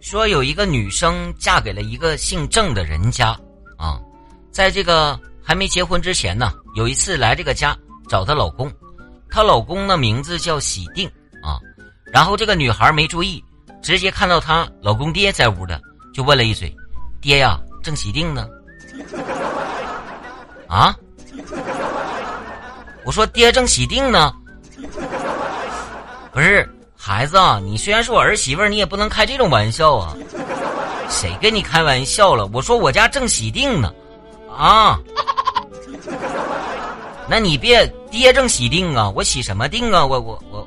说有一个女生嫁给了一个姓郑的人家，啊，在这个还没结婚之前呢，有一次来这个家找她老公，她老公的名字叫喜定啊，然后这个女孩没注意，直接看到她老公爹在屋的，就问了一嘴：“爹呀，郑喜定呢？” 啊？我说爹正喜定呢，不是。孩子啊，你虽然是我儿媳妇，你也不能开这种玩笑啊！谁跟你开玩笑了？我说我家正喜定呢，啊！那你别爹正喜定啊，我喜什么定啊？我我我